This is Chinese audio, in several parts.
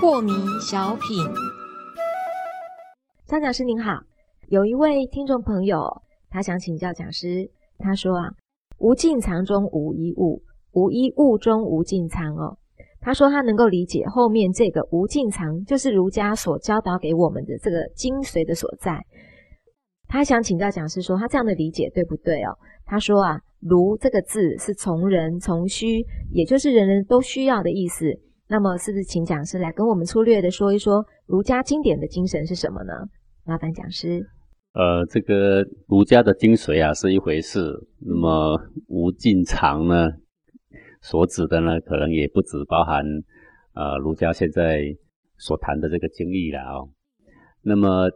破迷小品，张讲师您好，有一位听众朋友，他想请教讲师，他说啊，无尽藏中无一物，无一物中无尽藏哦。他说他能够理解后面这个无尽藏，就是儒家所教导给我们的这个精髓的所在。他想请教讲师说，他这样的理解对不对哦？他说啊，儒这个字是从人从需，也就是人人都需要的意思。那么是不是请讲师来跟我们粗略的说一说儒家经典的精神是什么呢？麻烦讲师。呃，这个儒家的精髓啊是一回事，那么无尽藏呢，所指的呢可能也不止包含呃儒家现在所谈的这个经义了哦。那么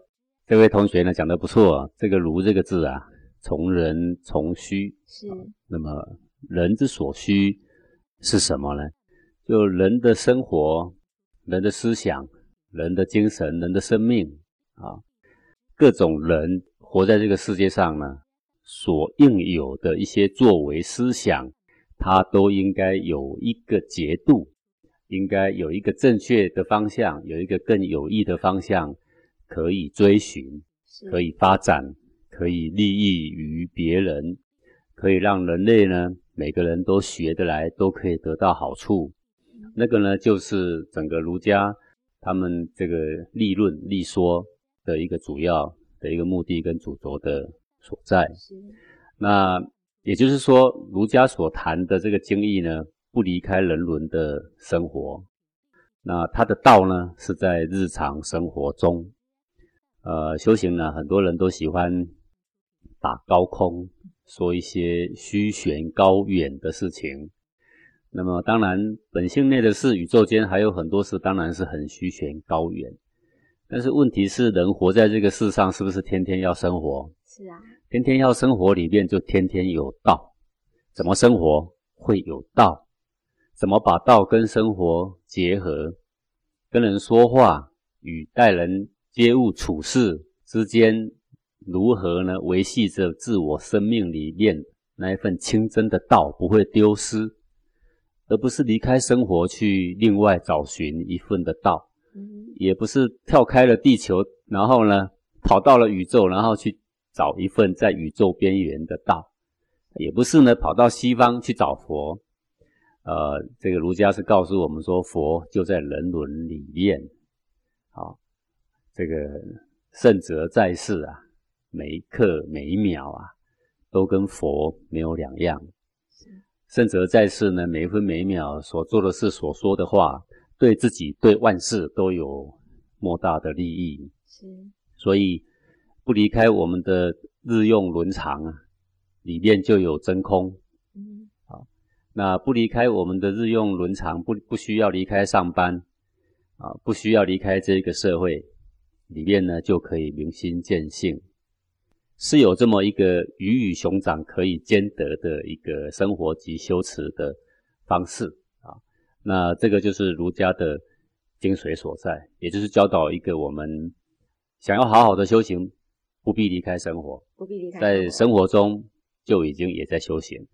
这位同学呢讲的不错，这个如这个字啊，从人从需是。那么人之所需是什么呢？就人的生活、人的思想、人的精神、人的生命啊，各种人活在这个世界上呢，所应有的一些作为、思想，它都应该有一个节度，应该有一个正确的方向，有一个更有益的方向可以追寻，可以发展，可以利益于别人，可以让人类呢每个人都学得来，都可以得到好处。那个呢，就是整个儒家他们这个立论立说的一个主要的一个目的跟主轴的所在。那也就是说，儒家所谈的这个经义呢，不离开人伦的生活。那他的道呢，是在日常生活中。呃，修行呢，很多人都喜欢打高空，说一些虚悬高远的事情。那么当然，本性内的事，宇宙间还有很多事，当然是很虚悬高远。但是问题是，人活在这个世上，是不是天天要生活？是啊，天天要生活里面就天天有道。怎么生活会有道？怎么把道跟生活结合？跟人说话与待人接物处事之间，如何呢？维系着自我生命里面那一份清真的道，不会丢失。而不是离开生活去另外找寻一份的道，也不是跳开了地球，然后呢跑到了宇宙，然后去找一份在宇宙边缘的道，也不是呢跑到西方去找佛。呃，这个儒家是告诉我们说，佛就在人伦里面。好，这个圣哲在世啊，每一刻每一秒啊，都跟佛没有两样。圣哲在世呢，每一分每一秒所做的事、所说的话，对自己、对万事都有莫大的利益。是，所以不离开我们的日用伦常啊，里面就有真空。嗯，好，那不离开我们的日用伦常，不不需要离开上班啊，不需要离开这个社会，里面呢就可以明心见性。是有这么一个鱼与熊掌可以兼得的一个生活及修持的方式啊，那这个就是儒家的精髓所在，也就是教导一个我们想要好好的修行，不必离开生活，不必离开，在生活中就已经也在修行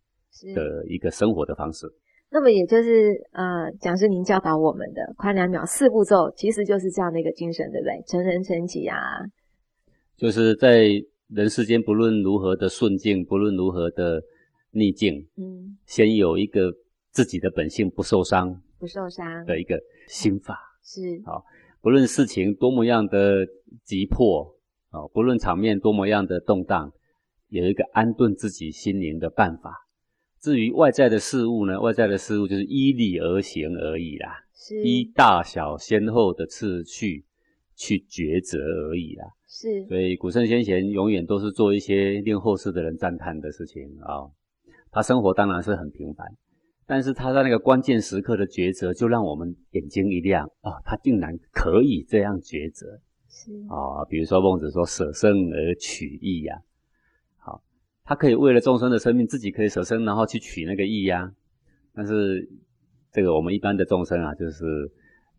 的一个生活的方式。那么也就是呃，讲师您教导我们的宽两秒四步骤，其实就是这样的一个精神，对不对？成人成己啊，就是在。人世间不论如何的顺境，不论如何的逆境，嗯，先有一个自己的本性不受伤、不受伤的一个心法是好。不论事情多么样的急迫啊，不论场面多么样的动荡，有一个安顿自己心灵的办法。至于外在的事物呢，外在的事物就是依理而行而已啦，是依大小先后的次序去抉择而已啦。是，所以古圣先贤永远都是做一些令后世的人赞叹的事情啊。他生活当然是很平凡，但是他在那个关键时刻的抉择，就让我们眼睛一亮啊！他竟然可以这样抉择，是啊。比如说孟子说舍生而取义呀，好，他可以为了众生的生命，自己可以舍身，然后去取那个义呀。但是这个我们一般的众生啊，就是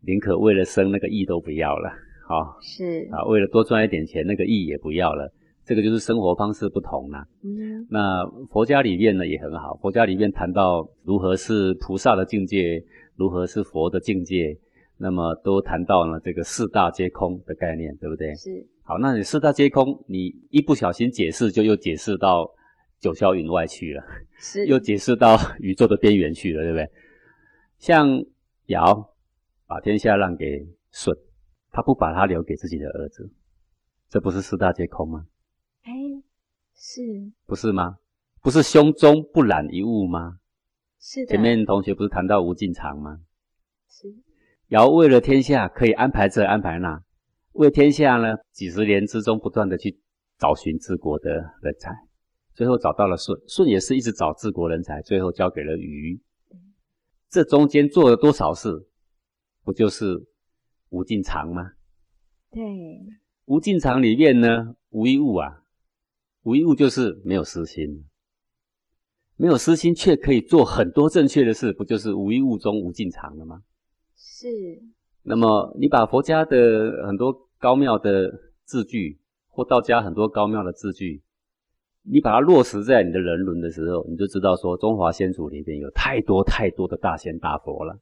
宁可为了生那个义都不要了。好是啊，为了多赚一点钱，那个义也不要了，这个就是生活方式不同啦。嗯那佛家里面呢也很好，佛家里面谈到如何是菩萨的境界，如何是佛的境界，那么都谈到了这个四大皆空的概念，对不对？是好，那你四大皆空，你一不小心解释，就又解释到九霄云外去了，是 又解释到 宇宙的边缘去了，对不对？像尧把天下让给舜，他不把他留给自己的儿子，这不是四大皆空吗？哎是不是吗？不是胸中不染一物吗？是的，前面同学不是谈到无尽藏吗？是尧为了天下，可以安排这安排那，为天下呢，几十年之中不断的去找寻治国的人才，最后找到了舜，舜也是一直找治国人才，最后交给了禹。这中间做了多少事，不就是无尽藏吗？对无尽藏里面呢，无一物啊，无一物就是没有私心，没有私心却可以做很多正确的事，不就是无一物中无尽藏了吗？是那么你把佛家的很多高妙的字句，或道家很多高妙的字句，你把它落实在你的人伦的时候，你就知道说中华先祖里面有太多太多的大仙大佛了。